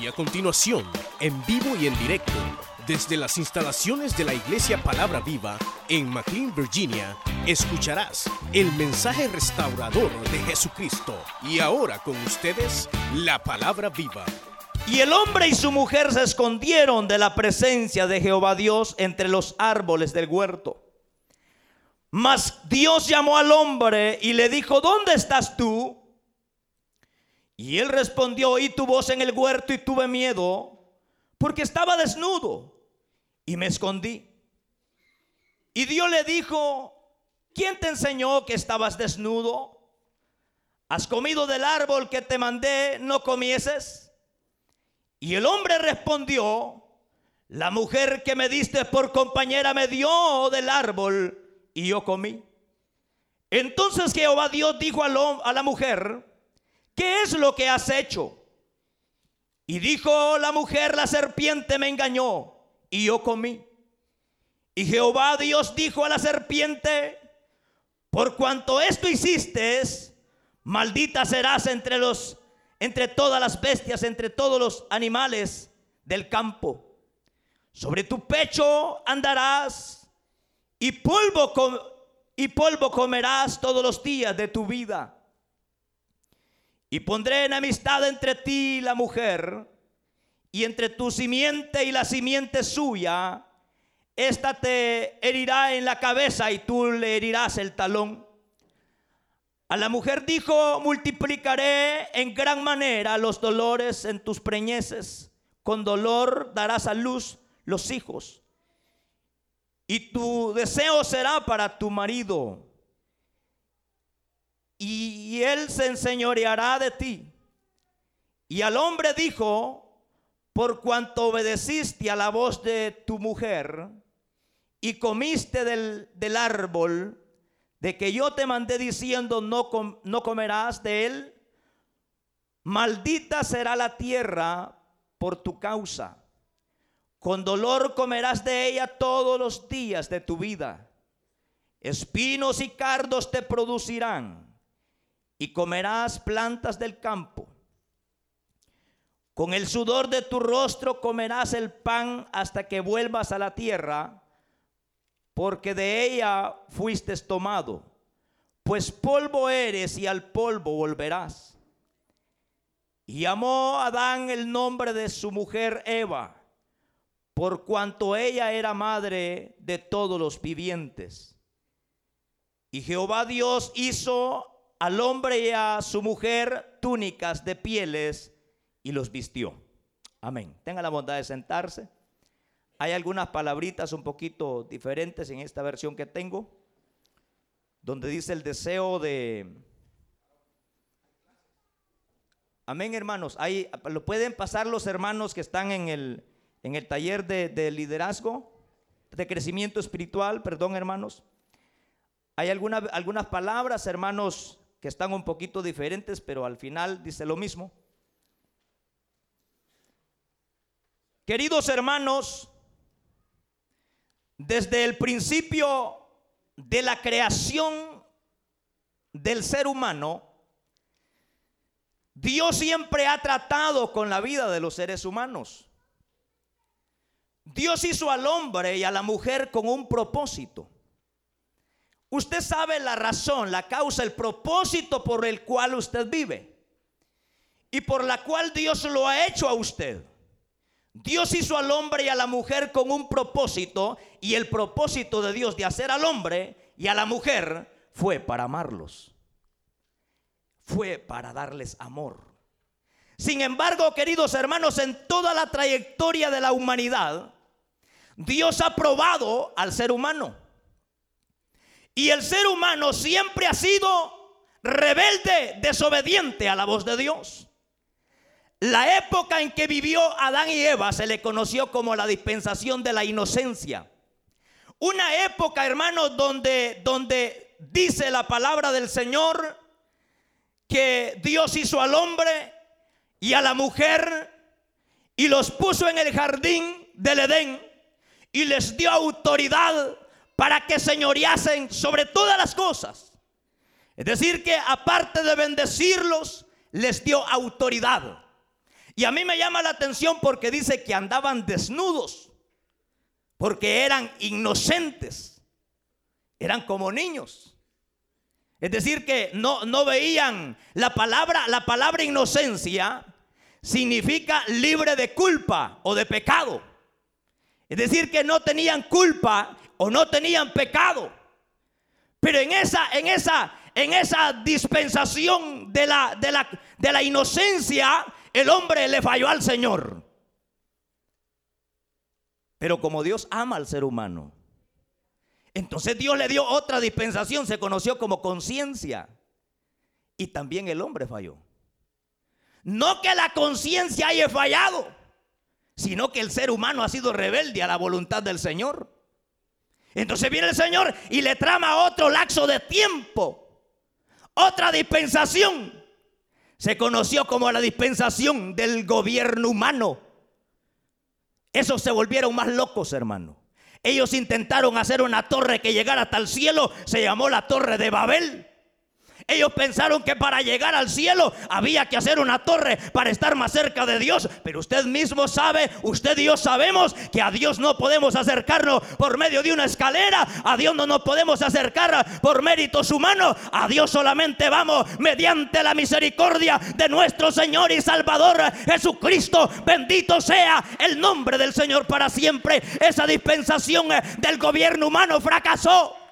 Y a continuación, en vivo y en directo, desde las instalaciones de la Iglesia Palabra Viva en McLean, Virginia, escucharás el mensaje restaurador de Jesucristo. Y ahora con ustedes, la Palabra Viva. Y el hombre y su mujer se escondieron de la presencia de Jehová Dios entre los árboles del huerto. Mas Dios llamó al hombre y le dijo, ¿dónde estás tú? Y él respondió, oí tu voz en el huerto y tuve miedo, porque estaba desnudo y me escondí. Y Dios le dijo, ¿quién te enseñó que estabas desnudo? ¿Has comido del árbol que te mandé, no comieses? Y el hombre respondió, la mujer que me diste por compañera me dio del árbol y yo comí. Entonces Jehová Dios dijo a la mujer, ¿qué es lo que has hecho? Y dijo la mujer, la serpiente me engañó y yo comí. Y Jehová Dios dijo a la serpiente, por cuanto esto hiciste, maldita serás entre los entre todas las bestias, entre todos los animales del campo. Sobre tu pecho andarás y polvo y polvo comerás todos los días de tu vida. Y pondré enemistad entre ti y la mujer, y entre tu simiente y la simiente suya. Esta te herirá en la cabeza y tú le herirás el talón. A la mujer dijo, multiplicaré en gran manera los dolores en tus preñeces. Con dolor darás a luz los hijos. Y tu deseo será para tu marido y él se enseñoreará de ti. Y al hombre dijo, por cuanto obedeciste a la voz de tu mujer y comiste del, árbol de que yo te mandé diciendo no, no comerás de él, maldita será la tierra por tu causa. Con dolor comerás de ella todos los días de tu vida. Espinos y cardos te producirán y comerás plantas del campo. Con el sudor de tu rostro comerás el pan hasta que vuelvas a la tierra, porque de ella fuiste tomado, pues polvo eres y al polvo volverás. Y llamó Adán el nombre de su mujer Eva, por cuanto ella era madre de todos los vivientes. Y Jehová Dios hizo al hombre y a su mujer túnicas de pieles y los vistió. Amén. Tenga la bondad de sentarse. Hay algunas palabritas un poquito diferentes en esta versión que tengo, donde dice el deseo de... Amén, hermanos. Ahí lo pueden pasar los hermanos que están en el, en el taller de, de liderazgo, de crecimiento espiritual, perdón, hermanos. Hay algunas palabras, hermanos, que están un poquito diferentes, pero al final dice lo mismo. Queridos hermanos, desde el principio de la creación del ser humano, Dios siempre ha tratado con la vida de los seres humanos. Dios hizo al hombre y a la mujer con un propósito. Usted sabe la razón, la causa, el propósito por el cual usted vive y por la cual Dios lo ha hecho a usted. Dios hizo al hombre y a la mujer con un propósito y el propósito de Dios de hacer al hombre y a la mujer fue para amarlos. Fue para darles amor. Sin embargo, queridos hermanos, en toda la trayectoria de la humanidad, Dios ha probado al ser humano. Y el ser humano siempre ha sido rebelde, desobediente a la voz de Dios. La época en que vivió Adán y Eva se le conoció como la dispensación de la inocencia. Una época, hermanos, donde, donde dice la palabra del Señor que Dios hizo al hombre y a la mujer y los puso en el jardín del Edén y les dio autoridad para que señoreasen sobre todas las cosas. Es decir, que aparte de bendecirlos, les dio autoridad. Y a mí me llama la atención porque dice que andaban desnudos, porque eran inocentes, eran como niños. Es decir, que no, no veían la palabra, la palabra inocencia significa libre de culpa o de pecado. Es decir, que no tenían culpa o no tenían pecado. Pero en esa, en esa, en esa dispensación de la, de la, de la inocencia, el hombre le falló al Señor. Pero como Dios ama al ser humano, entonces Dios le dio otra dispensación, se conoció como conciencia. Y también el hombre falló. No que la conciencia haya fallado, sino que el ser humano ha sido rebelde a la voluntad del Señor. Entonces viene el Señor y le trama otro laxo de tiempo, otra dispensación. Se conoció como la dispensación del gobierno humano. Esos se volvieron más locos, hermano. Ellos intentaron hacer una torre que llegara hasta el cielo, se llamó la torre de Babel. Ellos pensaron que para llegar al cielo había que hacer una torre para estar más cerca de Dios. Pero usted mismo sabe, usted y yo sabemos que a Dios no podemos acercarnos por medio de una escalera. A Dios no nos podemos acercar por méritos humanos. A Dios solamente vamos mediante la misericordia de nuestro Señor y Salvador Jesucristo. Bendito sea el nombre del Señor para siempre. Esa dispensación del gobierno humano fracasó.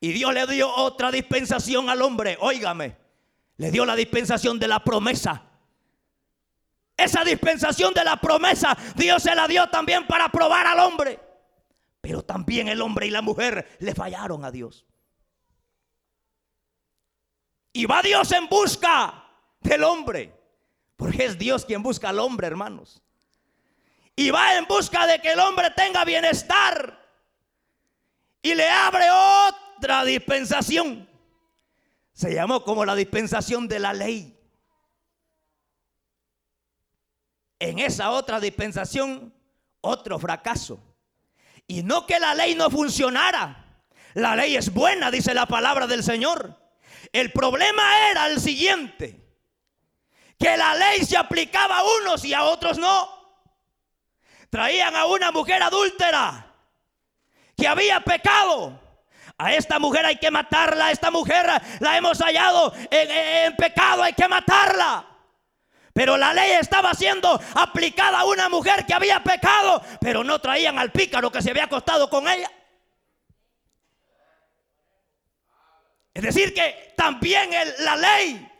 Y Dios le dio otra dispensación al hombre. Óigame, le dio la dispensación de la promesa. Esa dispensación de la promesa, Dios se la dio también para probar al hombre. Pero también el hombre y la mujer le fallaron a Dios. Y va Dios en busca del hombre. Porque es Dios quien busca al hombre, hermanos. Y va en busca de que el hombre tenga bienestar. Y le abre otro otra dispensación. Se llamó como la dispensación de la ley. En esa otra dispensación, otro fracaso. Y no que la ley no funcionara. La ley es buena, dice la palabra del Señor. El problema era el siguiente. Que la ley se aplicaba a unos y a otros no. Traían a una mujer adúltera que había pecado a esta mujer hay que matarla, a esta mujer la hemos hallado en, pecado, hay que matarla. Pero la ley estaba siendo aplicada a una mujer que había pecado, pero no traían al pícaro que se había acostado con ella. Es decir, que también la ley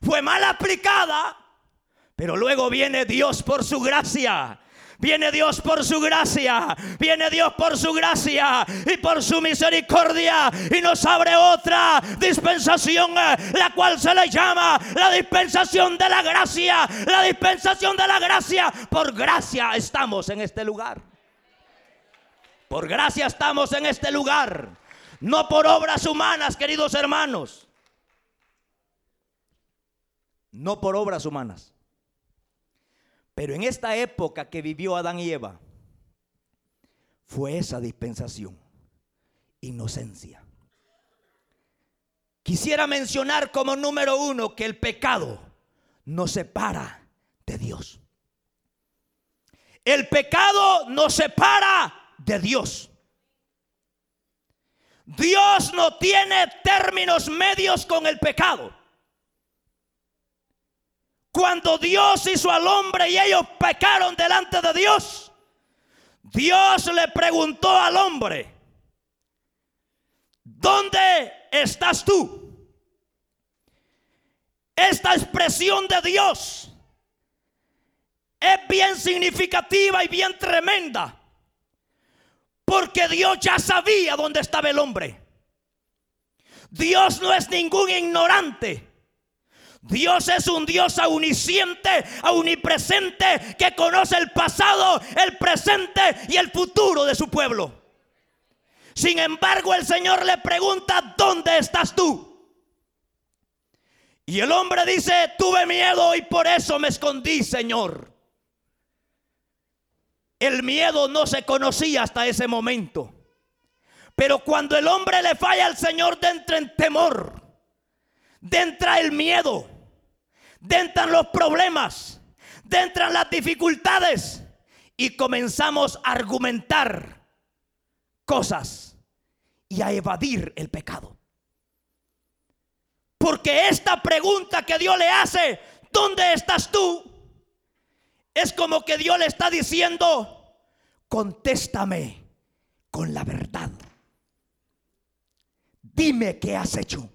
fue mal aplicada, pero luego viene Dios por su gracia Viene Dios por su gracia, viene Dios por su gracia y por su misericordia y nos abre otra dispensación, la cual se le llama la dispensación de la gracia, la dispensación de la gracia. Por gracia estamos en este lugar. Por gracia estamos en este lugar, no por obras humanas, queridos hermanos. No por obras humanas. Pero en esta época que vivió Adán y Eva, fue esa dispensación, inocencia. Quisiera mencionar como número uno que el pecado nos separa de Dios. El pecado nos separa de Dios. Dios no tiene términos medios con el pecado. Cuando Dios hizo al hombre y ellos pecaron delante de Dios, Dios le preguntó al hombre, ¿dónde estás tú? Esta expresión de Dios es bien significativa y bien tremenda, porque Dios ya sabía dónde estaba el hombre. Dios no es ningún ignorante. Dios es un Dios auniciente, omnipresente, que conoce el pasado, el presente y el futuro de su pueblo. Sin embargo, el Señor le pregunta, ¿dónde estás tú? Y el hombre dice, tuve miedo y por eso me escondí, Señor. El miedo no se conocía hasta ese momento. Pero cuando el hombre le falla al Señor, entra en temor entra el miedo, entran los problemas, entran las dificultades y comenzamos a argumentar cosas y a evadir el pecado. Porque esta pregunta que Dios le hace, ¿dónde estás tú? Es como que Dios le está diciendo, contéstame con la verdad. Dime qué has hecho.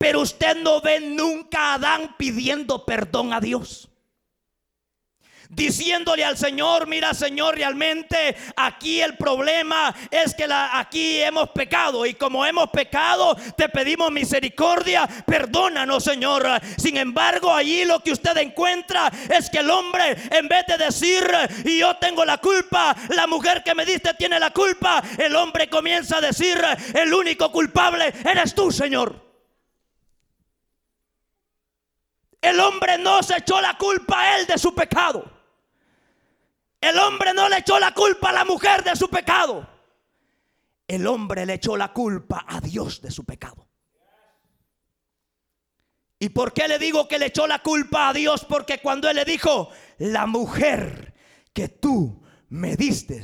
Pero usted no ve nunca a Adán pidiendo perdón a Dios diciéndole al Señor, mira Señor, realmente aquí el problema es que aquí hemos pecado y como hemos pecado, te pedimos misericordia, perdónanos Señor. Sin embargo, allí lo que usted encuentra es que el hombre, en vez de decir, y yo tengo la culpa, la mujer que me diste tiene la culpa, el hombre comienza a decir, el único culpable eres tú, Señor. El hombre no se echó la culpa a él de su pecado. El hombre no le echó la culpa a la mujer de su pecado. El hombre le echó la culpa a Dios de su pecado. ¿Y por qué le digo que le echó la culpa a Dios? Porque cuando él le dijo, la mujer que tú me diste,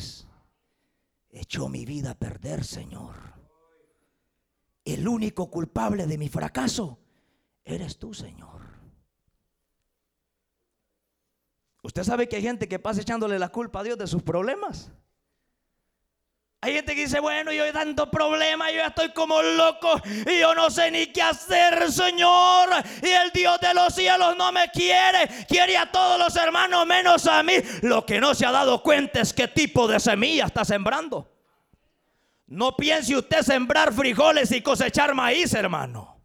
echó mi vida a perder, Señor. El único culpable de mi fracaso eres tú, Señor. Usted sabe que hay gente que pasa echándole la culpa a Dios de sus problemas. Hay gente que dice, bueno, yo hay tanto problema, yo ya estoy como loco y yo no sé ni qué hacer, Señor. Y el Dios de los cielos no me quiere, quiere a todos los hermanos menos a mí. Lo que no se ha dado cuenta es qué tipo de semilla está sembrando. No piense usted sembrar frijoles y cosechar maíz, hermano.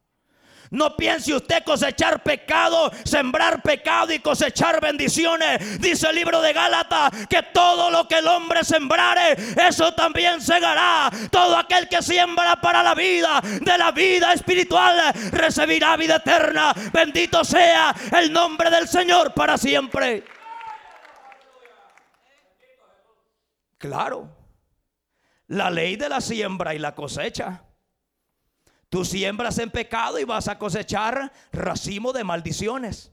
No piense usted cosechar pecado, sembrar pecado y cosechar bendiciones. Dice el libro de Gálatas que todo lo que el hombre sembrare, eso también segará. Todo aquel que siembra para la vida, de la vida espiritual, recibirá vida eterna. Bendito sea el nombre del Señor para siempre. Claro, la ley de la siembra y la cosecha. Tú siembras en pecado y vas a cosechar racimo de maldiciones.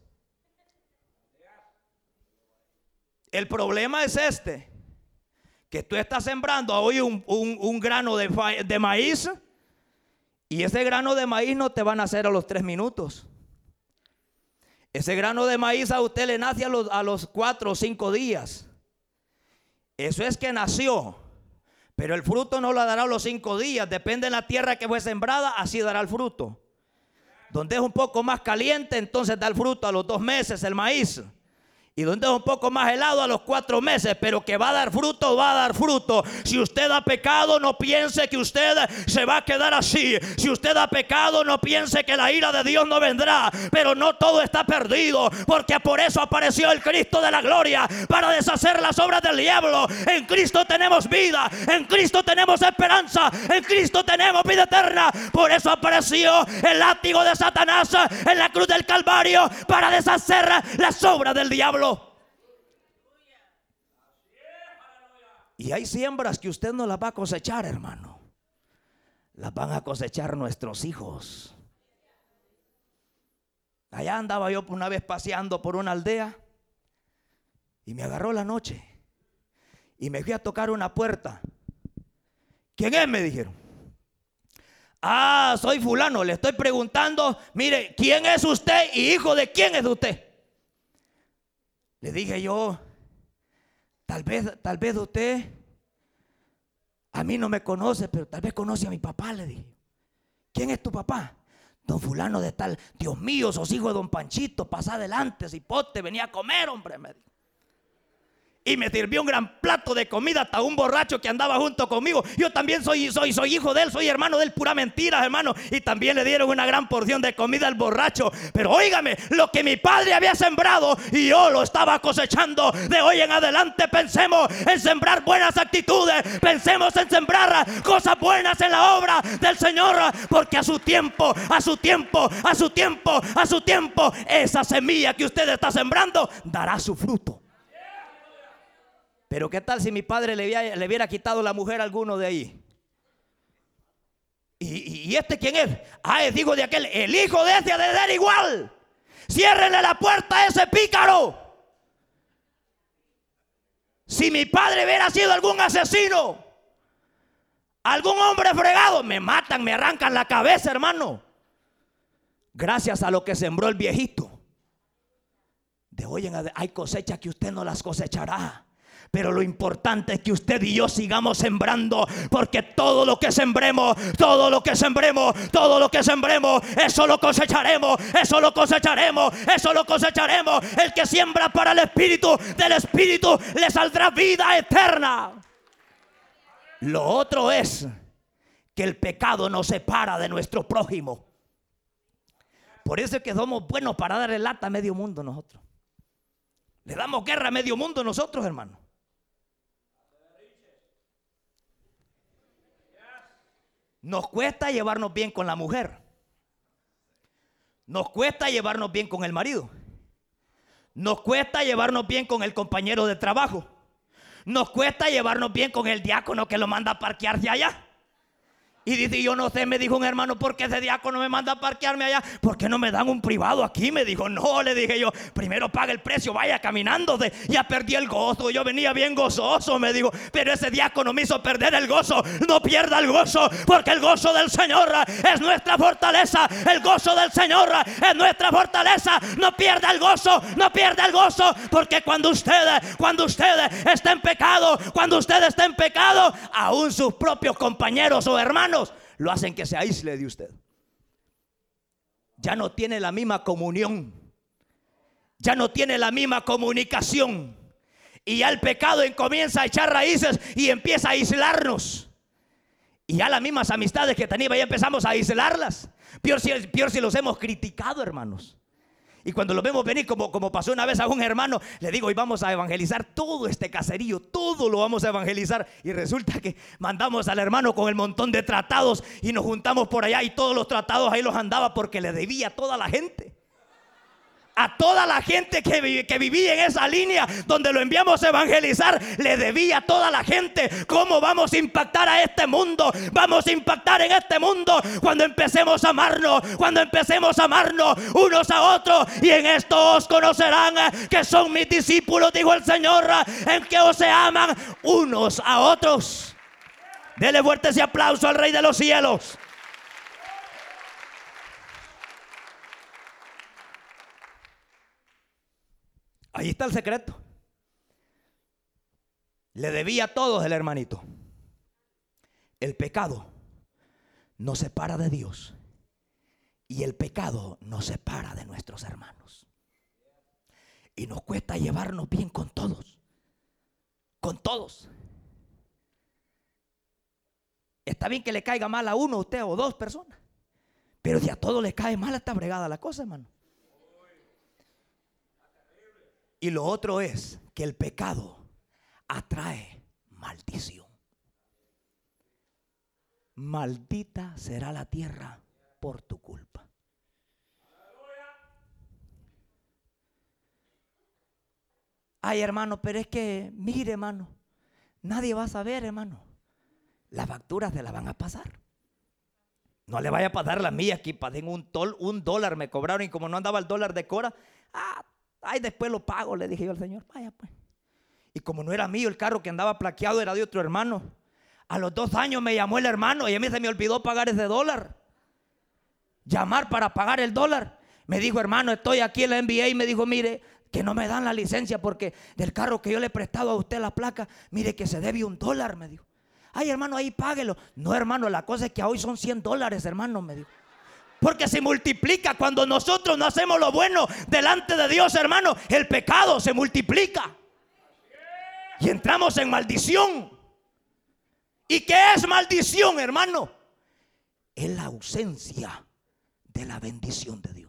El problema es este, que tú estás sembrando hoy un, grano de, de, maíz y ese grano de maíz no te van a hacer a los tres minutos. Ese grano de maíz a usted le nace a los, a los cuatro o cinco días. Eso es que nació. Pero el fruto no lo dará los cinco días. Depende de la tierra que fue sembrada, así dará el fruto. Donde es un poco más caliente, entonces da el fruto a los dos meses el maíz y donde es un poco más helado a los cuatro meses, pero que va a dar fruto, va a dar fruto. Si usted ha pecado, no piense que usted se va a quedar así. Si usted ha pecado, no piense que la ira de Dios no vendrá. Pero no todo está perdido, porque por eso apareció el Cristo de la gloria, para deshacer las obras del diablo. En Cristo tenemos vida, en Cristo tenemos esperanza, en Cristo tenemos vida eterna. Por eso apareció el látigo de Satanás en la cruz del Calvario, para deshacer las obras del diablo. Y hay siembras que usted no las va a cosechar, hermano. Las van a cosechar nuestros hijos. Allá andaba yo una vez paseando por una aldea y me agarró la noche y me fui a tocar una puerta. ¿Quién es? Me dijeron. Ah, soy fulano. Le estoy preguntando, mire, ¿quién es usted y hijo de quién es usted? Le dije yo, Tal vez, tal vez usted a mí no me conoce, pero tal vez conoce a mi papá, le dije. ¿Quién es tu papá? Don fulano de tal, Dios mío, sos hijo de don Panchito, pasa adelante, cipote, venía a comer, hombre, me dijo y me sirvió un gran plato de comida hasta un borracho que andaba junto conmigo. Yo también soy, soy, soy hijo de él, soy hermano de él, pura mentira, hermano. Y también le dieron una gran porción de comida al borracho. Pero óigame, lo que mi padre había sembrado y yo lo estaba cosechando. De hoy en adelante pensemos en sembrar buenas actitudes, pensemos en sembrar cosas buenas en la obra del Señor, porque a su tiempo, a su tiempo, a su tiempo, a su tiempo, esa semilla que usted está sembrando dará su fruto. Pero ¿qué tal si mi padre le hubiera, quitado la mujer a alguno de ahí? ¿Y, este quién es? Ah, es digo de aquel, el hijo de ese de dar igual. Ciérrenle la puerta a ese pícaro. Si mi padre hubiera sido algún asesino, algún hombre fregado, me matan, me arrancan la cabeza, hermano. Gracias a lo que sembró el viejito. De hoy en adelante hay cosechas que usted no las cosechará. Pero lo importante es que usted y yo sigamos sembrando, porque todo lo que sembremos, todo lo que sembremos, todo lo que sembremos, eso lo cosecharemos, eso lo cosecharemos, eso lo cosecharemos. El que siembra para el Espíritu, del Espíritu le saldrá vida eterna. Lo otro es que el pecado nos separa de nuestro prójimo. Por eso es que somos buenos para darle lata a medio mundo nosotros. Le damos guerra a medio mundo nosotros, hermano. Nos cuesta llevarnos bien con la mujer. Nos cuesta llevarnos bien con el marido. Nos cuesta llevarnos bien con el compañero de trabajo. Nos cuesta llevarnos bien con el diácono que lo manda a parquearse allá. Y dice, yo no sé, me dijo un hermano, ¿por qué ese diácono me manda a parquearme allá? ¿Por qué no me dan un privado aquí? Me dijo, no, le dije yo, primero paga el precio, vaya caminando. De, ya perdí el gozo, yo venía bien gozoso, me dijo, pero ese diácono me hizo perder el gozo. No pierda el gozo, porque el gozo del Señor es nuestra fortaleza. El gozo del Señor es nuestra fortaleza. No pierda el gozo, no pierda el gozo, porque cuando usted, cuando usted está en pecado, cuando usted está en pecado, aún sus propios compañeros o hermanos, lo hacen que se aísle de usted. Ya no tiene la misma comunión. Ya no tiene la misma comunicación. Y ya el pecado comienza a echar raíces y empieza a aislarnos. Y ya las mismas amistades que teníamos ya empezamos a aislarlas. Peor si, peor si los hemos criticado, hermanos. Y cuando lo vemos venir, como, como pasó una vez a un hermano, le digo, hoy vamos a evangelizar todo este caserío, todo lo vamos a evangelizar. Y resulta que mandamos al hermano con el montón de tratados y nos juntamos por allá y todos los tratados ahí los andaba porque le debía a toda la gente a toda la gente que, vivía en esa línea donde lo enviamos a evangelizar, le debía a toda la gente cómo vamos a impactar a este mundo. Vamos a impactar en este mundo cuando empecemos a amarnos, cuando empecemos a amarnos unos a otros. Y en esto os conocerán que son mis discípulos, dijo el Señor, en que os se aman unos a otros. Dele fuerte ese aplauso al Rey de los cielos. Ahí está el secreto. Le debía a todos el hermanito. El pecado nos separa de Dios y el pecado nos separa de nuestros hermanos. Y nos cuesta llevarnos bien con todos. Con todos. Está bien que le caiga mal a uno, usted o dos personas. Pero si a todos les cae mal, está bregada la cosa, hermano. Y lo otro es que el pecado atrae maldición. Maldita será la tierra por tu culpa. Ay, hermano, pero es que, mire, hermano, nadie va a saber, hermano. Las facturas se las van a pasar. No le vaya a pasar la mía aquí, paguen un, tol, un dólar, me cobraron y como no andaba el dólar de Cora, ah, Ay, después lo pago, le dije yo al Señor. Vaya pues. Y como no era mío el carro que andaba plaqueado, era de otro hermano. A los dos años me llamó el hermano y a mí se me olvidó pagar ese dólar. Llamar para pagar el dólar. Me dijo, hermano, estoy aquí en la NBA y me dijo, mire, que no me dan la licencia porque del carro que yo le he prestado a usted la placa, mire que se debe un dólar, me dijo. Ay, hermano, ahí páguelo. No, hermano, la cosa es que hoy son 100 dólares, hermano, me dijo. Porque se multiplica cuando nosotros no hacemos lo bueno delante de Dios, hermano. El pecado se multiplica. Y entramos en maldición. ¿Y qué es maldición, hermano? Es la ausencia de la bendición de Dios.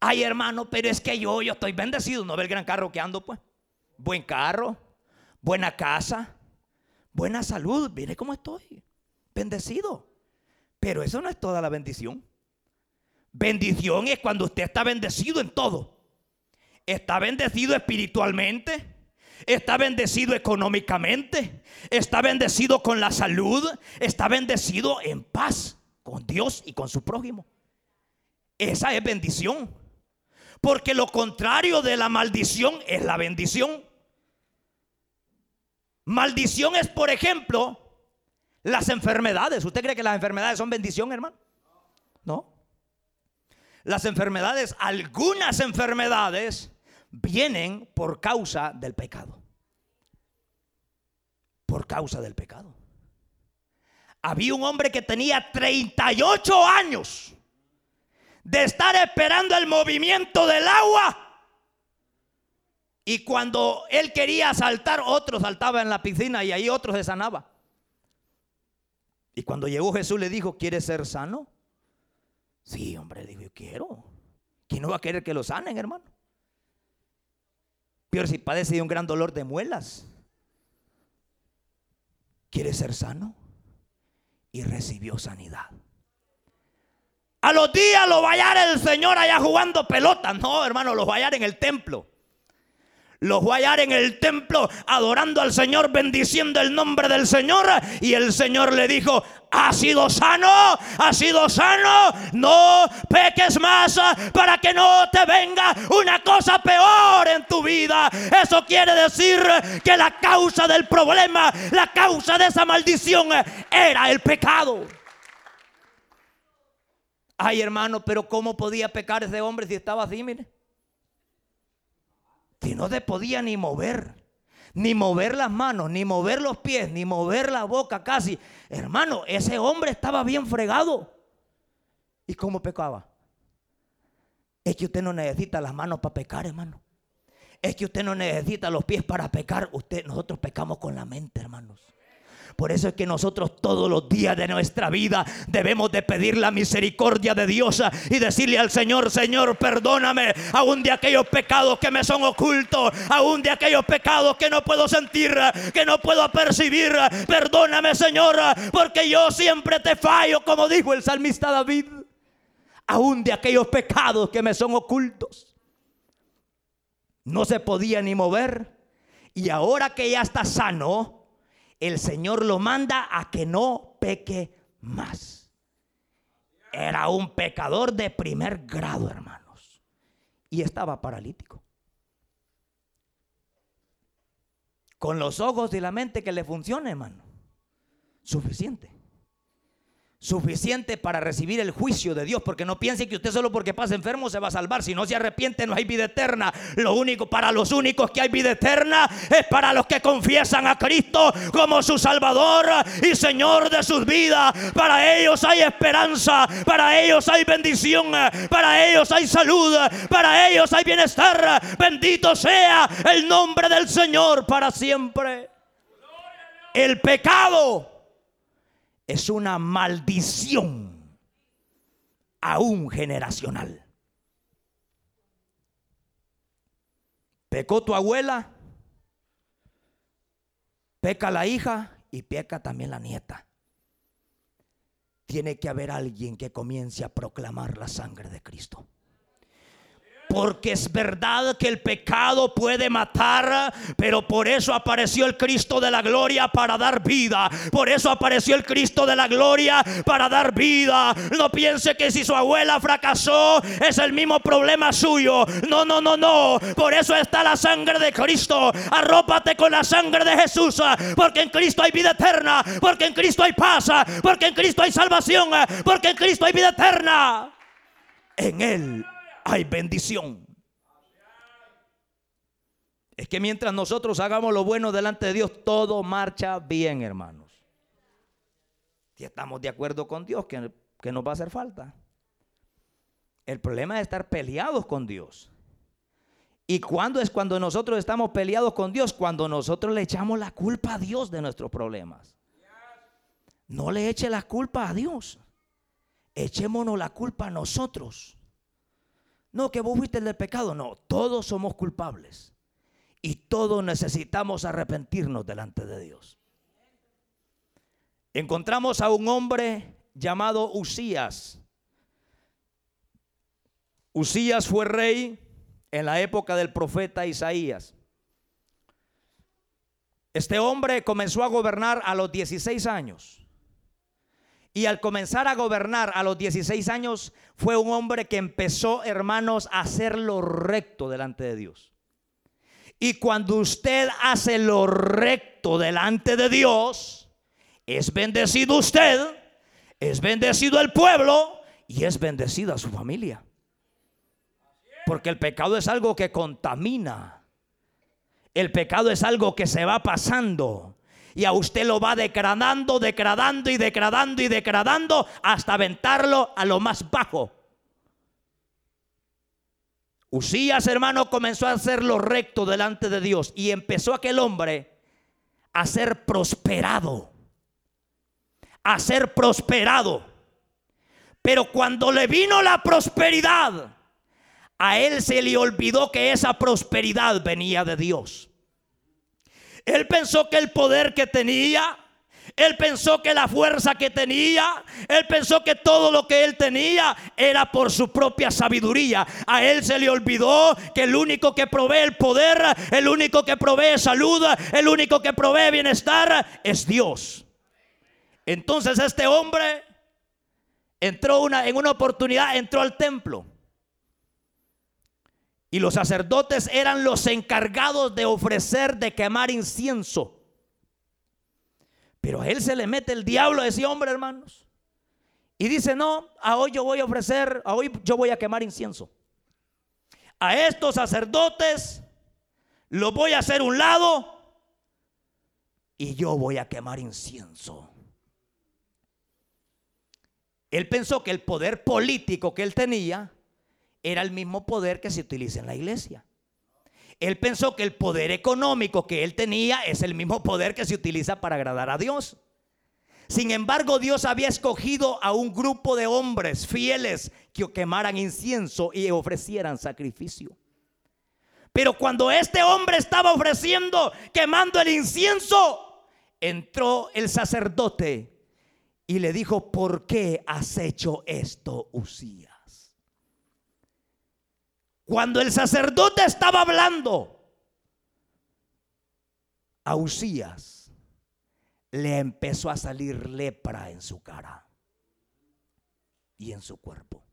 Ay, hermano, pero es que yo, yo estoy bendecido. No ve el gran carro que ando, pues. Buen carro, buena casa, buena salud. Mire cómo estoy. Bendecido. Pero eso no es toda la bendición. Bendición es cuando usted está bendecido en todo. Está bendecido espiritualmente. Está bendecido económicamente. Está bendecido con la salud. Está bendecido en paz con Dios y con su prójimo. Esa es bendición. Porque lo contrario de la maldición es la bendición. Maldición es, por ejemplo, las enfermedades. ¿Usted cree que las enfermedades son bendición, hermano? No. Las enfermedades, algunas enfermedades, vienen por causa del pecado. Por causa del pecado. Había un hombre que tenía 38 años de estar esperando el movimiento del agua. Y cuando él quería saltar, otro saltaba en la piscina y ahí otro se sanaba. Y cuando llegó Jesús le dijo, ¿quieres ser sano? Sí, hombre, dijo, yo quiero. ¿Quién no va a querer que lo sanen, hermano? Peor si padece de un gran dolor de muelas. ¿Quiere ser sano? Y recibió sanidad. A los días lo va el Señor allá jugando pelota. No, hermano, lo va en el templo. Los va a hallar en el templo adorando al Señor, bendiciendo el nombre del Señor. Y el Señor le dijo, ha sido sano, ha sido sano, no peques más para que no te venga una cosa peor en tu vida. Eso quiere decir que la causa del problema, la causa de esa maldición era el pecado. Ay hermano, pero ¿cómo podía pecar ese hombre si estaba así, mire? Si no te podía ni mover, ni mover las manos, ni mover los pies, ni mover la boca casi. Hermano, ese hombre estaba bien fregado. ¿Y cómo pecaba? Es que usted no necesita las manos para pecar, hermano. Es que usted no necesita los pies para pecar. Usted, nosotros pecamos con la mente, hermanos. Por eso es que nosotros todos los días de nuestra vida debemos de pedir la misericordia de Dios y decirle al Señor, Señor, perdóname aún de aquellos pecados que me son ocultos, aún de aquellos pecados que no puedo sentir, que no puedo percibir. Perdóname, Señor, porque yo siempre te fallo, como dijo el salmista David, aún de aquellos pecados que me son ocultos. No se podía ni mover. Y ahora que ya está sano, el Señor lo manda a que no peque más. Era un pecador de primer grado, hermanos. Y estaba paralítico. Con los ojos y la mente que le funcione, hermano. Suficiente suficiente para recibir el juicio de Dios, porque no piense que usted solo porque pasa enfermo se va a salvar, si no se arrepiente no hay vida eterna. Lo único para los únicos que hay vida eterna es para los que confiesan a Cristo como su Salvador y Señor de sus vidas. Para ellos hay esperanza, para ellos hay bendición, para ellos hay salud, para ellos hay bienestar. Bendito sea el nombre del Señor para siempre. El pecado es una maldición aún generacional. Pecó tu abuela, peca la hija y peca también la nieta. Tiene que haber alguien que comience a proclamar la sangre de Cristo. Porque es verdad que el pecado puede matar, pero por eso apareció el Cristo de la gloria para dar vida. Por eso apareció el Cristo de la gloria para dar vida. No piense que si su abuela fracasó es el mismo problema suyo. No, no, no, no. Por eso está la sangre de Cristo. Arrópate con la sangre de Jesús. Porque en Cristo hay vida eterna. Porque en Cristo hay paz. Porque en Cristo hay salvación. Porque en Cristo hay vida eterna. En Él hay bendición. Es que mientras nosotros hagamos lo bueno delante de Dios, todo marcha bien, hermanos. Si estamos de acuerdo con Dios, que, que nos va a hacer falta. El problema es estar peleados con Dios. ¿Y cuándo es cuando nosotros estamos peleados con Dios? Cuando nosotros le echamos la culpa a Dios de nuestros problemas. No le eche la culpa a Dios. Echémonos la culpa a nosotros. No, que vos fuiste el del pecado. No, todos somos culpables. Y todos necesitamos arrepentirnos delante de Dios. Encontramos a un hombre llamado Usías. Usías fue rey en la época del profeta Isaías. Este hombre comenzó a gobernar a los 16 años. Y al comenzar a gobernar a los 16 años, fue un hombre que empezó, hermanos, a hacer lo recto delante de Dios. Y cuando usted hace lo recto delante de Dios, es bendecido usted, es bendecido el pueblo y es bendecida su familia. Porque el pecado es algo que contamina. El pecado es algo que se va pasando. Y a usted lo va degradando, degradando y degradando y degradando hasta aventarlo a lo más bajo. Usías, hermano, comenzó a hacer lo recto delante de Dios y empezó aquel hombre a ser prosperado. A ser prosperado. Pero cuando le vino la prosperidad, a él se le olvidó que esa prosperidad venía de Dios. Él pensó que el poder que tenía, él pensó que la fuerza que tenía, él pensó que todo lo que él tenía era por su propia sabiduría. A él se le olvidó que el único que provee el poder, el único que provee salud, el único que provee bienestar es Dios. Entonces este hombre entró una, en una oportunidad, entró al templo. Y los sacerdotes eran los encargados de ofrecer, de quemar incienso. Pero a él se le mete el diablo a ese hombre, hermanos. Y dice, no, a hoy yo voy a ofrecer, a hoy yo voy a quemar incienso. A estos sacerdotes los voy a hacer un lado y yo voy a quemar incienso. Él pensó que el poder político que él tenía era el mismo poder que se utiliza en la iglesia. Él pensó que el poder económico que él tenía es el mismo poder que se utiliza para agradar a Dios. Sin embargo, Dios había escogido a un grupo de hombres fieles que quemaran incienso y ofrecieran sacrificio. Pero cuando este hombre estaba ofreciendo, quemando el incienso, entró el sacerdote y le dijo, ¿por qué has hecho esto, Usía? Cuando el sacerdote estaba hablando, a Usías le empezó a salir lepra en su cara y en su cuerpo.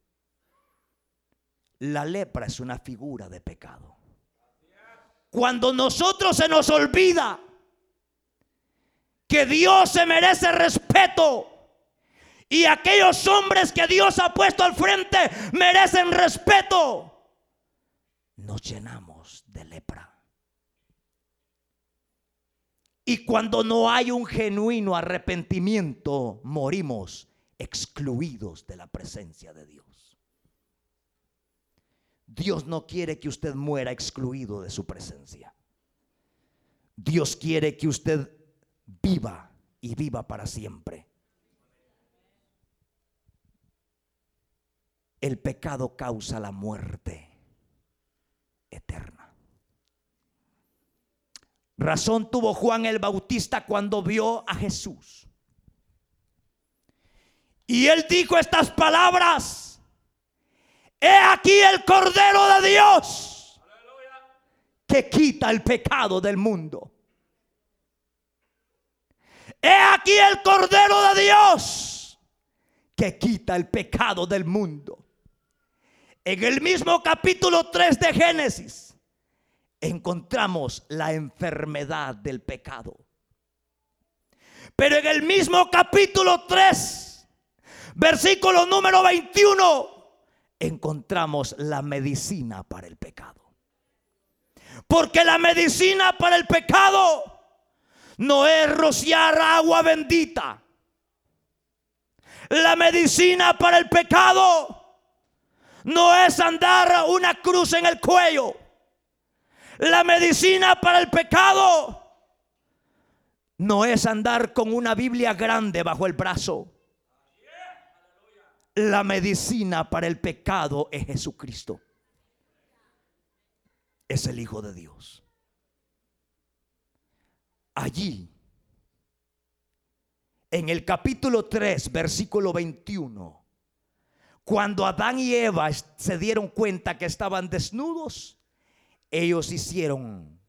La lepra es una figura de pecado. Cuando nosotros se nos olvida que Dios se merece respeto y aquellos hombres que Dios ha puesto al frente merecen respeto nos llenamos de lepra. Y cuando no hay un genuino arrepentimiento, morimos excluidos de la presencia de Dios. Dios no quiere que usted muera excluido de su presencia. Dios quiere que usted viva y viva para siempre. El pecado causa la muerte eterna. Razón tuvo Juan el Bautista cuando vio a Jesús. Y él dijo estas palabras. He aquí el Cordero de Dios que quita el pecado del mundo. He aquí el Cordero de Dios que quita el pecado del mundo. En el mismo capítulo 3 de Génesis encontramos la enfermedad del pecado. Pero en el mismo capítulo 3, versículo número 21, encontramos la medicina para el pecado. Porque la medicina para el pecado no es rociar agua bendita. La medicina para el pecado no es andar una cruz en el cuello. La medicina para el pecado no es andar con una Biblia grande bajo el brazo. La medicina para el pecado es Jesucristo. Es el Hijo de Dios. Allí, en el capítulo 3, versículo 21, cuando Adán y Eva se dieron cuenta que estaban desnudos, ellos hicieron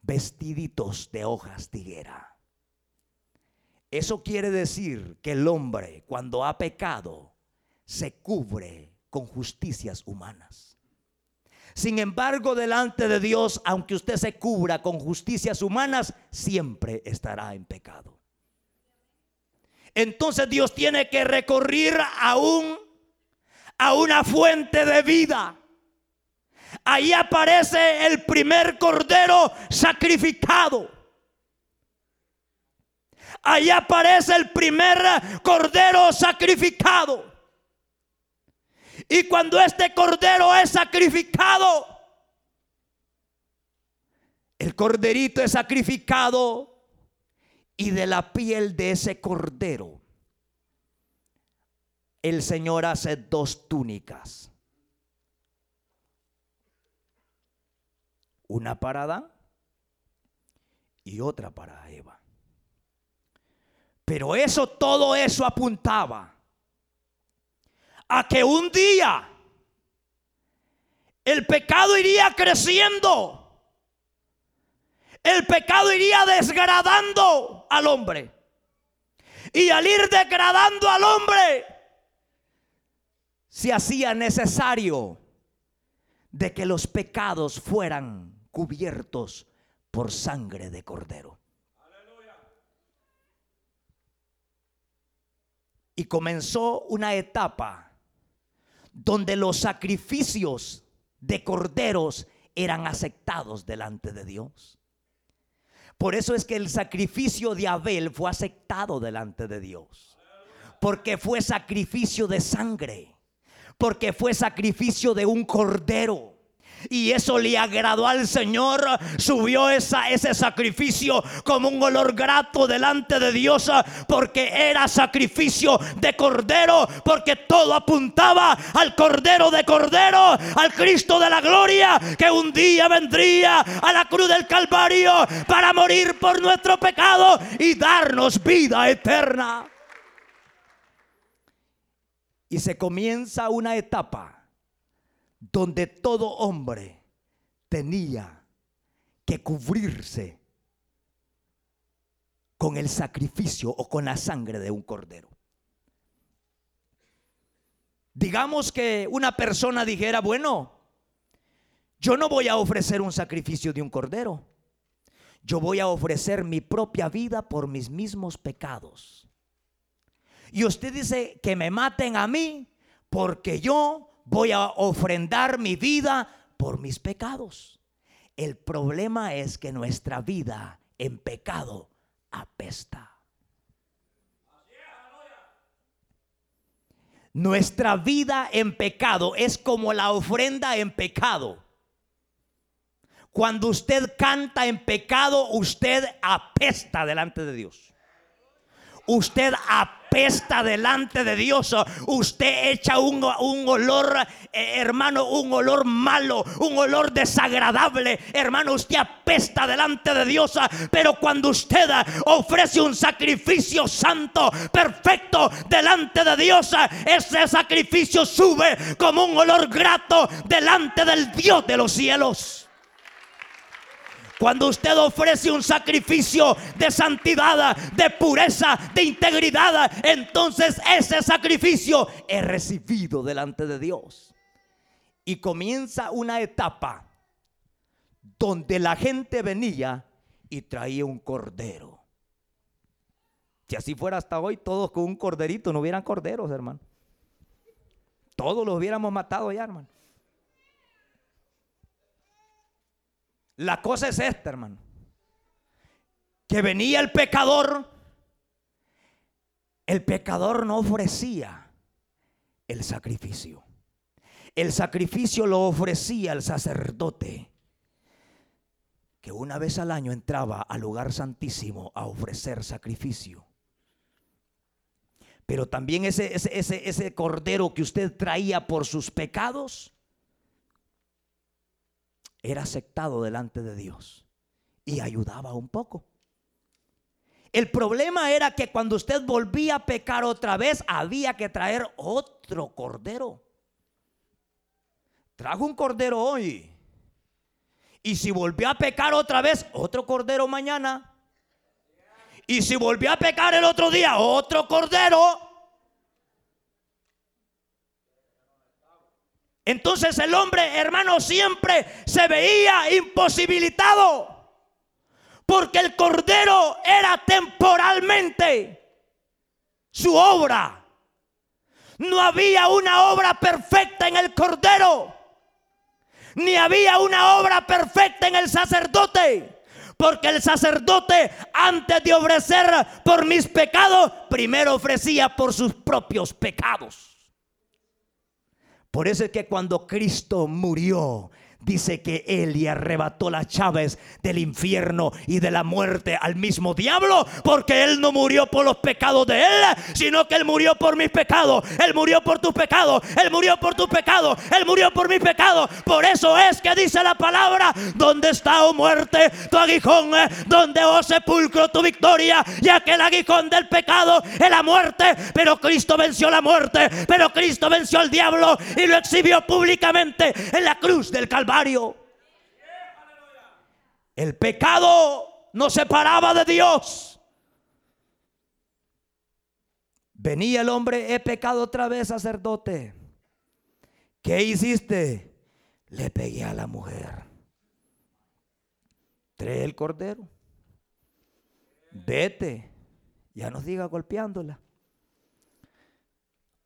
vestiditos de hojas de higuera. Eso quiere decir que el hombre cuando ha pecado se cubre con justicias humanas. Sin embargo, delante de Dios, aunque usted se cubra con justicias humanas, siempre estará en pecado. Entonces Dios tiene que recorrer a, a una fuente de vida. Ahí aparece el primer cordero sacrificado. Ahí aparece el primer cordero sacrificado. Y cuando este cordero es sacrificado, el corderito es sacrificado y de la piel de ese cordero el Señor hace dos túnicas. Una para Adán y otra para Eva. Pero eso, todo eso apuntaba a que un día el pecado iría creciendo. El pecado iría desgradando al hombre. Y al ir degradando al hombre, se hacía necesario de que los pecados fueran cubiertos por sangre de cordero. Y comenzó una etapa donde los sacrificios de corderos eran aceptados delante de Dios. Por eso es que el sacrificio de Abel fue aceptado delante de Dios. Porque fue sacrificio de sangre. Porque fue sacrificio de un cordero. Y eso le agradó al Señor. Subió esa, ese sacrificio como un olor grato delante de Dios. Porque era sacrificio de cordero. Porque todo apuntaba al cordero de cordero. Al Cristo de la gloria. Que un día vendría a la cruz del Calvario. Para morir por nuestro pecado. Y darnos vida eterna. Y se comienza una etapa donde todo hombre tenía que cubrirse con el sacrificio o con la sangre de un cordero. Digamos que una persona dijera, bueno, yo no voy a ofrecer un sacrificio de un cordero. Yo voy a ofrecer mi propia vida por mis mismos pecados. Y usted dice que me maten a mí porque yo voy a ofrendar mi vida por mis pecados. El problema es que nuestra vida en pecado apesta. Nuestra vida en pecado es como la ofrenda en pecado. Cuando usted canta en pecado, usted apesta delante de Dios. Usted apesta apesta delante de Dios. Usted echa un, olor, eh, hermano, un olor malo, un olor desagradable. Hermano, usted apesta delante de Dios. Pero cuando usted ofrece un sacrificio santo, perfecto, delante de Dios, ese sacrificio sube como un olor grato delante del Dios de los cielos. Cuando usted ofrece un sacrificio de santidad, de pureza, de integridad, entonces ese sacrificio es recibido delante de Dios. Y comienza una etapa donde la gente venía y traía un cordero. Si así fuera hasta hoy, todos con un corderito, no hubieran corderos, hermano. Todos los hubiéramos matado ya, hermano. La cosa es esta, hermano. Que venía el pecador. El pecador no ofrecía el sacrificio. El sacrificio lo ofrecía el sacerdote. Que una vez al año entraba al lugar santísimo a ofrecer sacrificio. Pero también ese, ese, ese cordero que usted traía por sus pecados era aceptado delante de Dios y ayudaba un poco. El problema era que cuando usted volvía a pecar otra vez, había que traer otro cordero. Trajo un cordero hoy. Y si volvió a pecar otra vez, otro cordero mañana. Y si volvió a pecar el otro día, otro cordero. Entonces el hombre, hermano, siempre se veía imposibilitado. Porque el cordero era temporalmente su obra. No había una obra perfecta en el cordero. Ni había una obra perfecta en el sacerdote. Porque el sacerdote, antes de ofrecer por mis pecados, primero ofrecía por sus propios pecados. Por eso es que cuando Cristo murió, dice que él arrebató las chaves del infierno y de la muerte al mismo diablo, porque él no murió por los pecados de él, sino que él murió por mis pecados, él murió por tus pecados, él murió por tus pecados, él murió por mis pecados. Por eso es que dice la palabra, donde está, oh muerte, tu aguijón, donde, oh sepulcro, tu victoria, ya que el aguijón del pecado es la muerte, pero Cristo venció la muerte, pero Cristo venció al diablo y lo exhibió públicamente en la cruz del Calvario. El pecado nos separaba de Dios. Venía el hombre, he pecado otra vez, sacerdote. ¿Qué hiciste? Le pegué a la mujer. Trae el cordero. Vete. Ya nos diga golpeándola.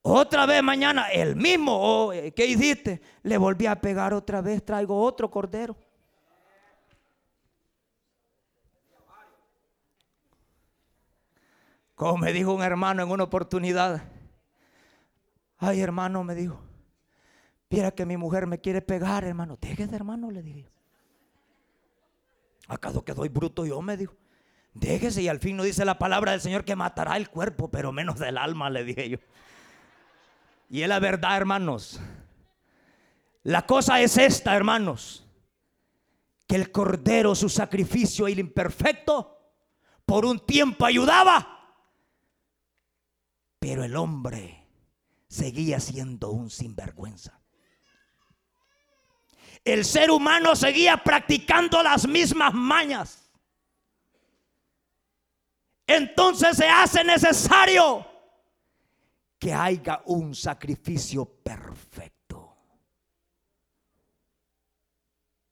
Otra vez mañana, el mismo, oh, eh, ¿qué hiciste? Le volví a pegar otra vez, traigo otro cordero. Como me dijo un hermano en una oportunidad, ay hermano, me dijo, mira que mi mujer me quiere pegar, hermano, déjese hermano, le dije. ¿Acaso que doy bruto yo? Me dijo, déjese y al fin no dice la palabra del Señor que matará el cuerpo, pero menos del alma, le dije yo. Y es la verdad, hermanos. La cosa es esta, hermanos. Que el cordero, su sacrificio, el imperfecto, por un tiempo ayudaba. Pero el hombre seguía siendo un sinvergüenza. El ser humano seguía practicando las mismas mañas. Entonces se hace necesario que haya un sacrificio perfecto.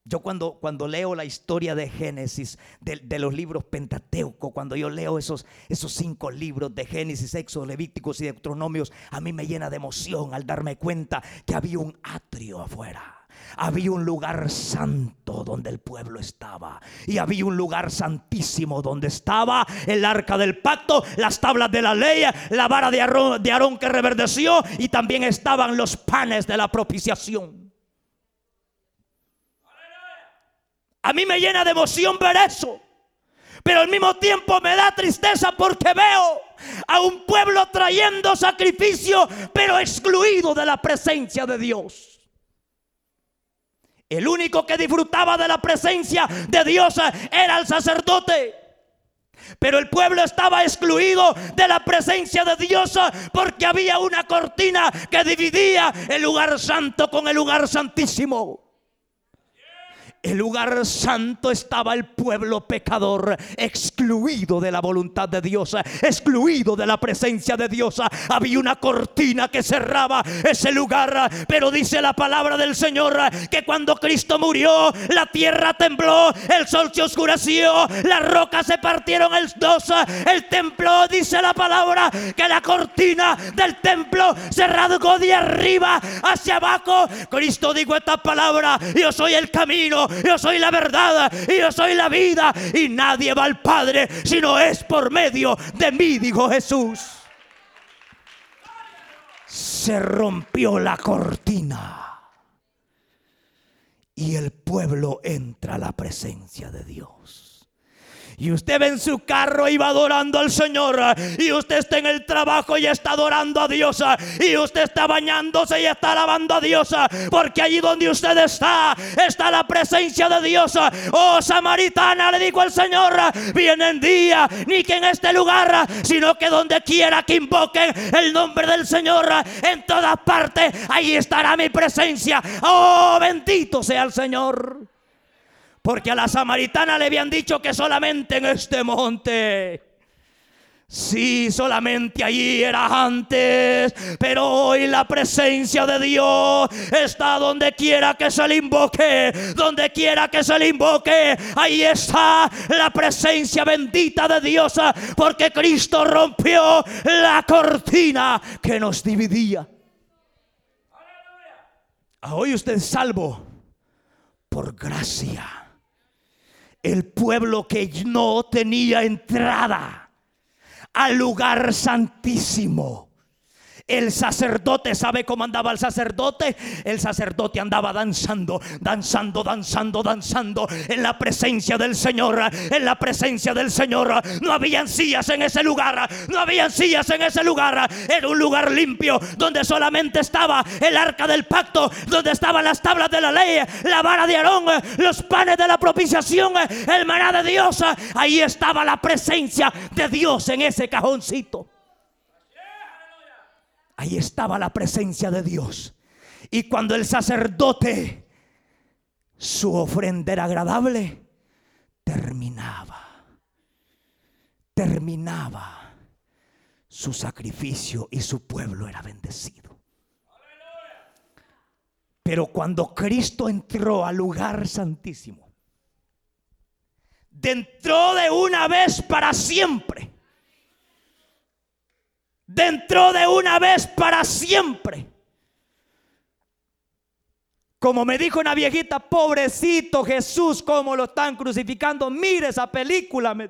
Yo cuando, cuando leo la historia de Génesis, de, los libros Pentateuco, cuando yo leo esos, esos cinco libros de Génesis, Éxodo, Levíticos y Deuteronomios, a mí me llena de emoción al darme cuenta que había un atrio afuera había un lugar santo donde el pueblo estaba. Y había un lugar santísimo donde estaba el arca del pacto, las tablas de la ley, la vara de Aarón, que reverdeció y también estaban los panes de la propiciación. A mí me llena de emoción ver eso. Pero al mismo tiempo me da tristeza porque veo a un pueblo trayendo sacrificio, pero excluido de la presencia de Dios. El único que disfrutaba de la presencia de Dios era el sacerdote. Pero el pueblo estaba excluido de la presencia de Dios porque había una cortina que dividía el lugar santo con el lugar santísimo el lugar santo estaba el pueblo pecador, excluido de la voluntad de Dios, excluido de la presencia de Dios. Había una cortina que cerraba ese lugar, pero dice la palabra del Señor que cuando Cristo murió, la tierra tembló, el sol se oscureció, las rocas se partieron en dos, el templo, dice la palabra, que la cortina del templo se rasgó de arriba hacia abajo. Cristo dijo esta palabra, yo soy el camino, yo soy la verdad y yo soy la vida y nadie va al Padre si no es por medio de mí, dijo Jesús. Se rompió la cortina y el pueblo entra a la presencia de Dios. Y usted ve en su carro y va adorando al Señor. Y usted está en el trabajo y está adorando a Dios. Y usted está bañándose y está alabando a Dios. Porque allí donde usted está, está la presencia de Dios. Oh, samaritana, le dijo el Señor, viene en día, ni que en este lugar, sino que donde quiera que invoquen el nombre del Señor, en todas partes, ahí estará mi presencia. Oh, bendito sea el Señor. Porque a la samaritana le habían dicho que solamente en este monte Sí, solamente allí era antes, pero hoy la presencia de Dios está donde quiera que se le invoque, donde quiera que se le invoque, ahí está la presencia bendita de Dios, porque Cristo rompió la cortina que nos dividía. Hoy usted es salvo por gracia. El pueblo que no tenía entrada al lugar santísimo el sacerdote, ¿sabe cómo andaba el sacerdote? El sacerdote andaba danzando, danzando, danzando, danzando en la presencia del Señor, en la presencia del Señor. No habían sillas en ese lugar, no habían sillas en ese lugar. Era un lugar limpio donde solamente estaba el arca del pacto, donde estaban las tablas de la ley, la vara de Aarón, los panes de la propiciación, el maná de Dios. Ahí estaba la presencia de Dios en ese cajoncito. Ahí estaba la presencia de Dios. Y cuando el sacerdote, su ofrenda era agradable, terminaba. Terminaba su sacrificio y su pueblo era bendecido. Pero cuando Cristo entró al lugar santísimo, entró de una vez para siempre dentro de una vez para siempre. Como me dijo una viejita, pobrecito Jesús, cómo lo están crucificando. Mire esa película, me.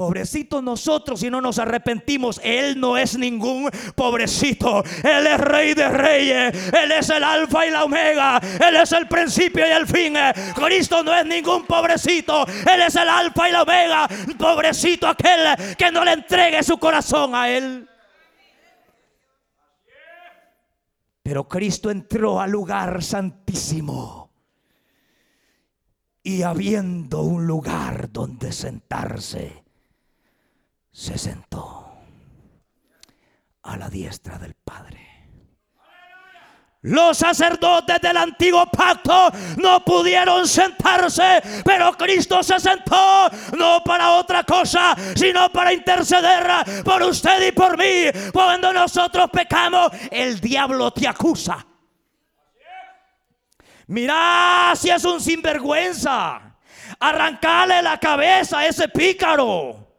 Pobrecito nosotros si no nos arrepentimos. Él no es ningún pobrecito. Él es rey de reyes. Él es el alfa y la omega. Él es el principio y el fin. Cristo no es ningún pobrecito. Él es el alfa y la omega. Pobrecito aquel que no le entregue su corazón a Él. Pero Cristo entró al lugar santísimo. Y habiendo un lugar donde sentarse se sentó a la diestra del Padre. Los sacerdotes del antiguo pacto no pudieron sentarse, pero Cristo se sentó no para otra cosa, sino para interceder por usted y por mí. Cuando nosotros pecamos, el diablo te acusa. Mira si es un sinvergüenza. Arrancale la cabeza a ese pícaro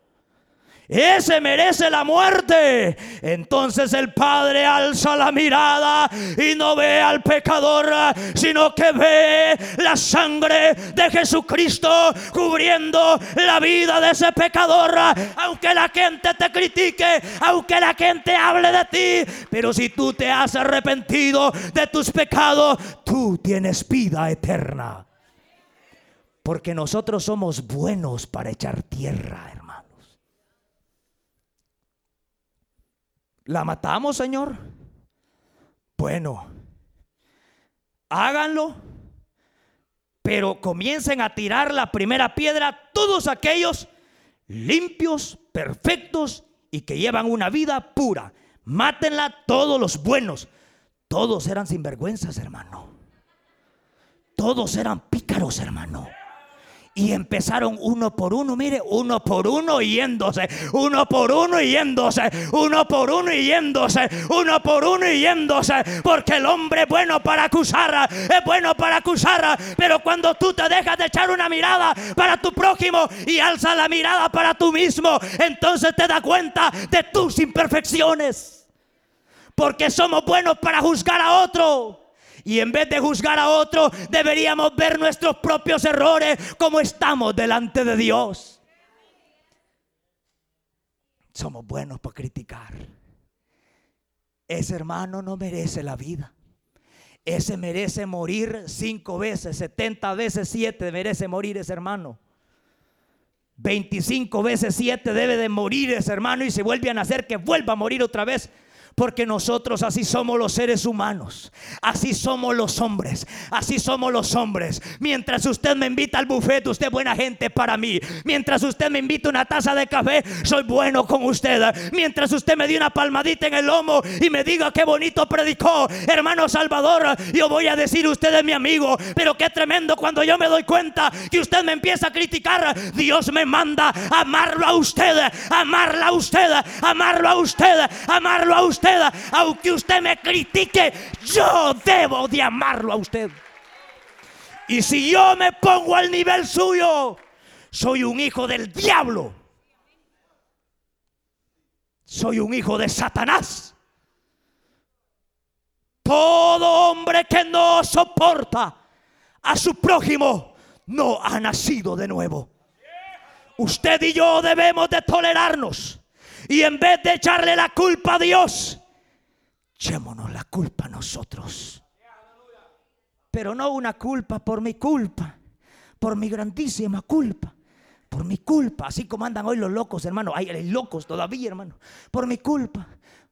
ese merece la muerte. Entonces el Padre alza la mirada y no ve al pecador, sino que ve la sangre de Jesucristo cubriendo la vida de ese pecador. Aunque la gente te critique, aunque la gente hable de ti, pero si tú te has arrepentido de tus pecados, tú tienes vida eterna. Porque nosotros somos buenos para echar tierra, ¿La matamos, Señor? Bueno, háganlo, pero comiencen a tirar la primera piedra todos aquellos limpios, perfectos y que llevan una vida pura. Mátenla todos los buenos. Todos eran sinvergüenzas, hermano. Todos eran pícaros, hermano. Y empezaron uno por uno, mire, uno por uno yéndose, uno por uno yéndose, uno por uno yéndose, uno por uno yéndose. Porque el hombre es bueno para acusar, es bueno para acusar. Pero cuando tú te dejas de echar una mirada para tu prójimo y alza la mirada para tú mismo, entonces te das cuenta de tus imperfecciones. Porque somos buenos para juzgar a otro. Y en vez de juzgar a otro, deberíamos ver nuestros propios errores como estamos delante de Dios. Somos buenos para criticar. Ese hermano no merece la vida. Ese merece morir cinco veces, setenta veces siete merece morir ese hermano. 25 veces siete debe de morir ese hermano y se vuelve a nacer que vuelva a morir otra vez Porque nosotros así somos los seres humanos. Así somos los hombres. Así somos los hombres. Mientras usted me invita al buffet, usted es buena gente para mí. Mientras usted me invita una taza de café, soy bueno con usted. Mientras usted me dio una palmadita en el lomo y me diga qué bonito predicó, hermano Salvador, yo voy a decir usted es mi amigo. Pero qué tremendo cuando yo me doy cuenta que usted me empieza a criticar. Dios me manda amarlo a usted, amarla a usted, amarlo a usted, amarlo a usted aunque usted me critique, yo debo de amarlo a usted. Y si yo me pongo al nivel suyo, soy un hijo del diablo. Soy un hijo de Satanás. Todo hombre que no soporta a su prójimo no ha nacido de nuevo. Usted y yo debemos de tolerarnos. Y en vez de echarle la culpa a Dios, echémonos la culpa a nosotros. Pero no una culpa por mi culpa, por mi grandísima culpa, por mi culpa, así como andan hoy los locos, hermano. Hay locos todavía, hermano. Por mi culpa.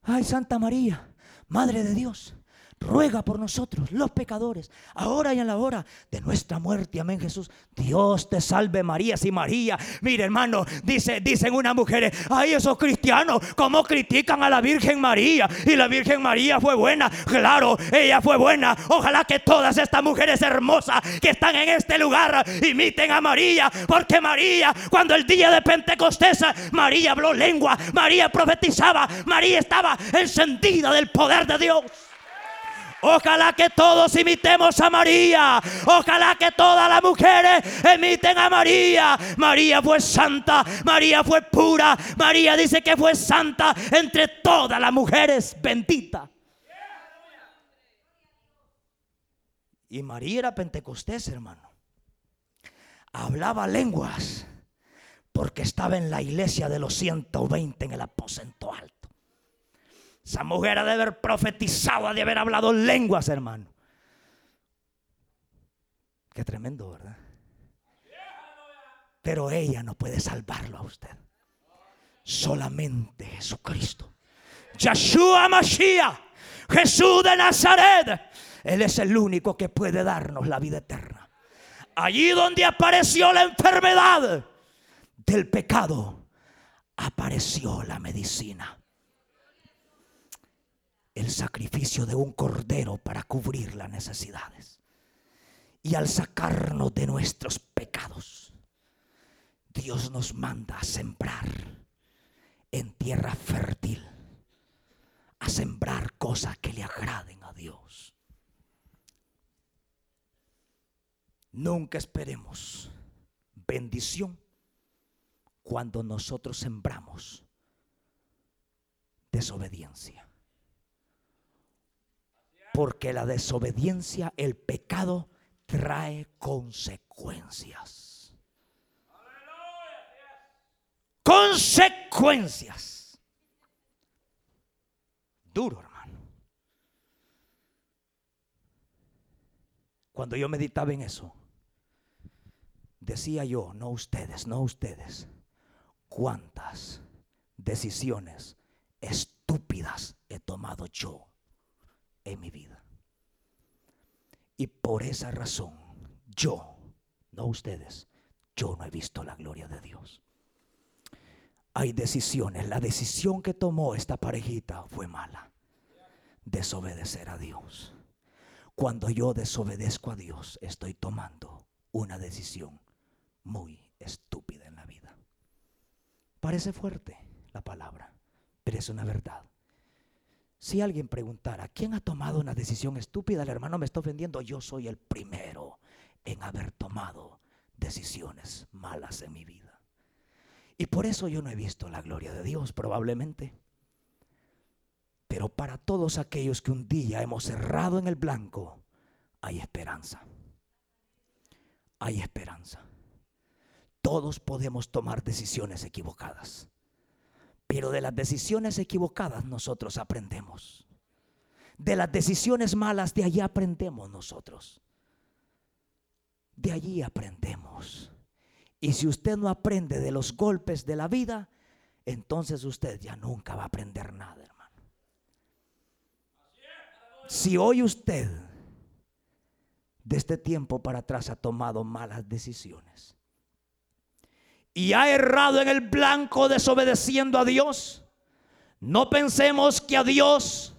Ay, Santa María, Madre de Dios ruega por nosotros, los pecadores, ahora y en la hora de nuestra muerte. Amén, Jesús. Dios te salve María, si María. Mire, hermano, dice, dicen una mujer, ay, esos cristianos, ¿cómo critican a la Virgen María? Y la Virgen María fue buena. Claro, ella fue buena. Ojalá que todas estas mujeres hermosas que están en este lugar imiten a María, porque María, cuando el día de Pentecostés, María habló lengua, María profetizaba, María estaba encendida del poder de Dios. Ojalá que todos imitemos a María. Ojalá que todas las mujeres imiten a María. María fue santa. María fue pura. María dice que fue santa entre todas las mujeres. Bendita. Y María era pentecostés, hermano. Hablaba lenguas porque estaba en la iglesia de los 120 en el aposento alto. Esa mujer ha de haber profetizado, ha de haber hablado lenguas, hermano. Qué tremendo, ¿verdad? Pero ella no puede salvarlo a usted. Solamente Jesucristo. Yeshua Mashiach, Jesús de Nazaret. Él es el único que puede darnos la vida eterna. Allí donde apareció la enfermedad del pecado, apareció la medicina el sacrificio de un cordero para cubrir las necesidades. Y al sacarnos de nuestros pecados, Dios nos manda a sembrar en tierra fértil, a sembrar cosas que le agraden a Dios. Nunca esperemos bendición cuando nosotros sembramos desobediencia. Porque la desobediencia, el pecado, trae consecuencias. Consecuencias. Duro, hermano. Cuando yo meditaba en eso, decía yo, no ustedes, no ustedes, cuántas decisiones estúpidas he tomado yo en mi vida. Y por esa razón, yo, no ustedes, yo no he visto la gloria de Dios. Hay decisiones. La decisión que tomó esta parejita fue mala. Desobedecer a Dios. Cuando yo desobedezco a Dios, estoy tomando una decisión muy estúpida en la vida. Parece fuerte la palabra, pero es una verdad. Si alguien preguntara, ¿quién ha tomado una decisión estúpida? El hermano me está ofendiendo. Yo soy el primero en haber tomado decisiones malas en mi vida. Y por eso yo no he visto la gloria de Dios, probablemente. Pero para todos aquellos que un día hemos cerrado en el blanco, hay esperanza. Hay esperanza. Todos podemos tomar decisiones equivocadas. Pero de las decisiones equivocadas nosotros aprendemos. De las decisiones malas, de allí aprendemos nosotros. De allí aprendemos. Y si usted no aprende de los golpes de la vida, entonces usted ya nunca va a aprender nada, hermano. Si hoy usted de este tiempo para atrás ha tomado malas decisiones y ha errado en el blanco desobedeciendo a Dios, no pensemos que a Dios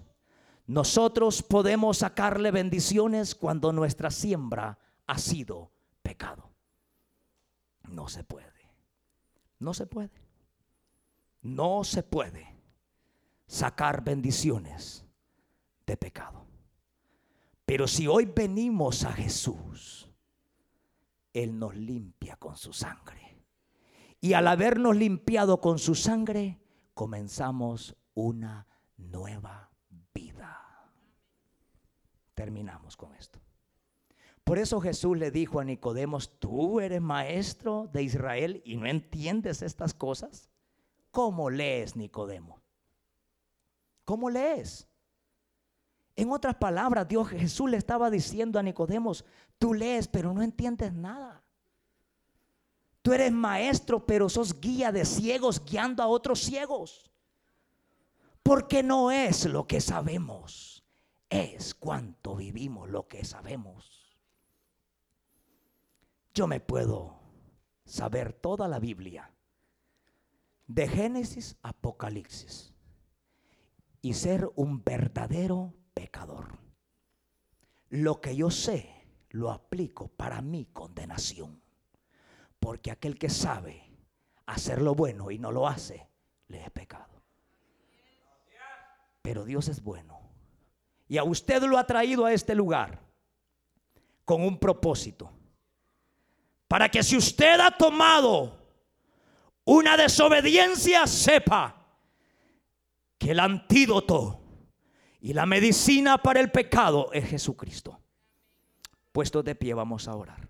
nosotros podemos sacarle bendiciones cuando nuestra siembra ha sido pecado. No se puede. No se puede. No se puede sacar bendiciones de pecado. Pero si hoy venimos a Jesús, Él nos limpia con su sangre. Y al habernos limpiado con su sangre, comenzamos una nueva vida. Terminamos con esto. Por eso Jesús le dijo a Nicodemos, tú eres maestro de Israel y no entiendes estas cosas. ¿Cómo lees, Nicodemo? ¿Cómo lees? En otras palabras, Dios Jesús le estaba diciendo a Nicodemos, tú lees pero no entiendes nada. Tú eres maestro pero sos guía de ciegos guiando a otros ciegos. Porque no es lo que sabemos, es cuánto vivimos lo que sabemos. Yo me puedo saber toda la Biblia, de Génesis a Apocalipsis, y ser un verdadero pecador. Lo que yo sé lo aplico para mi condenación. Porque aquel que sabe hacer lo bueno y no lo hace, le es pecado. Pero Dios es bueno. Y a usted lo ha traído a este lugar con un propósito. Para que si usted ha tomado una desobediencia, sepa que el antídoto y la medicina para el pecado es Jesucristo. Puestos de pie, vamos a orar.